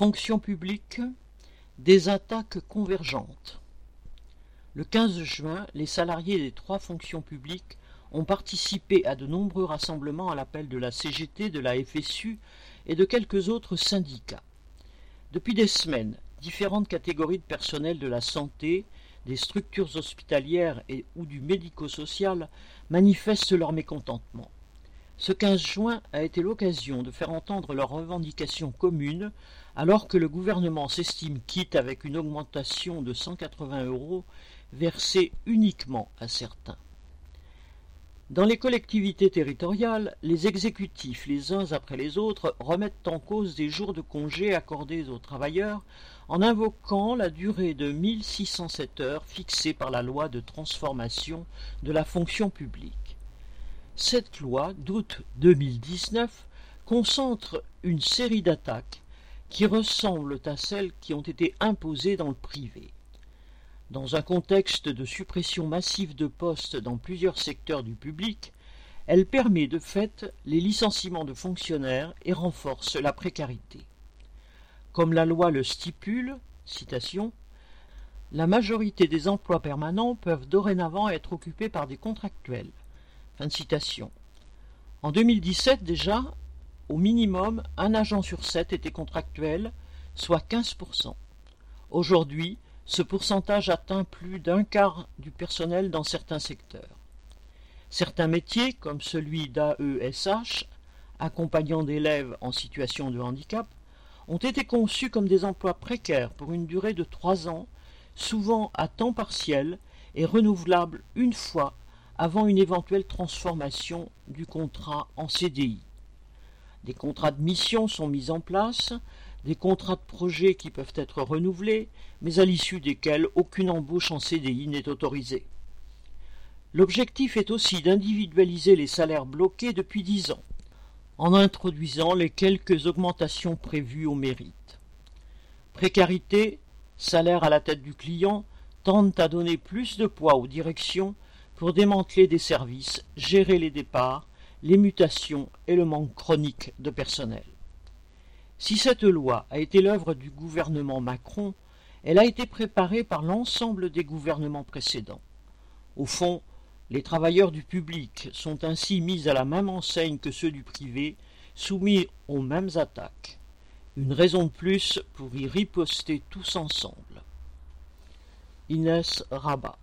Fonction publique, des attaques convergentes. Le 15 juin, les salariés des trois fonctions publiques ont participé à de nombreux rassemblements à l'appel de la CGT, de la FSU et de quelques autres syndicats. Depuis des semaines, différentes catégories de personnel de la santé, des structures hospitalières et ou du médico-social manifestent leur mécontentement. Ce 15 juin a été l'occasion de faire entendre leurs revendications communes alors que le gouvernement s'estime quitte avec une augmentation de 180 euros versée uniquement à certains. Dans les collectivités territoriales, les exécutifs, les uns après les autres, remettent en cause des jours de congé accordés aux travailleurs en invoquant la durée de 1607 heures fixée par la loi de transformation de la fonction publique. Cette loi d'août 2019 concentre une série d'attaques qui ressemblent à celles qui ont été imposées dans le privé. Dans un contexte de suppression massive de postes dans plusieurs secteurs du public, elle permet de fait les licenciements de fonctionnaires et renforce la précarité. Comme la loi le stipule, la majorité des emplois permanents peuvent dorénavant être occupés par des contractuels. Fin de citation. En 2017 déjà, au minimum, un agent sur sept était contractuel, soit 15%. Aujourd'hui, ce pourcentage atteint plus d'un quart du personnel dans certains secteurs. Certains métiers, comme celui d'AESH, accompagnant d'élèves en situation de handicap, ont été conçus comme des emplois précaires pour une durée de trois ans, souvent à temps partiel et renouvelables une fois avant une éventuelle transformation du contrat en CDI. Des contrats de mission sont mis en place, des contrats de projet qui peuvent être renouvelés, mais à l'issue desquels aucune embauche en CDI n'est autorisée. L'objectif est aussi d'individualiser les salaires bloqués depuis dix ans, en introduisant les quelques augmentations prévues au mérite. Précarité, salaire à la tête du client, tendent à donner plus de poids aux directions pour démanteler des services, gérer les départs, les mutations et le manque chronique de personnel. Si cette loi a été l'œuvre du gouvernement Macron, elle a été préparée par l'ensemble des gouvernements précédents. Au fond, les travailleurs du public sont ainsi mis à la même enseigne que ceux du privé, soumis aux mêmes attaques. Une raison de plus pour y riposter tous ensemble. Inès Rabat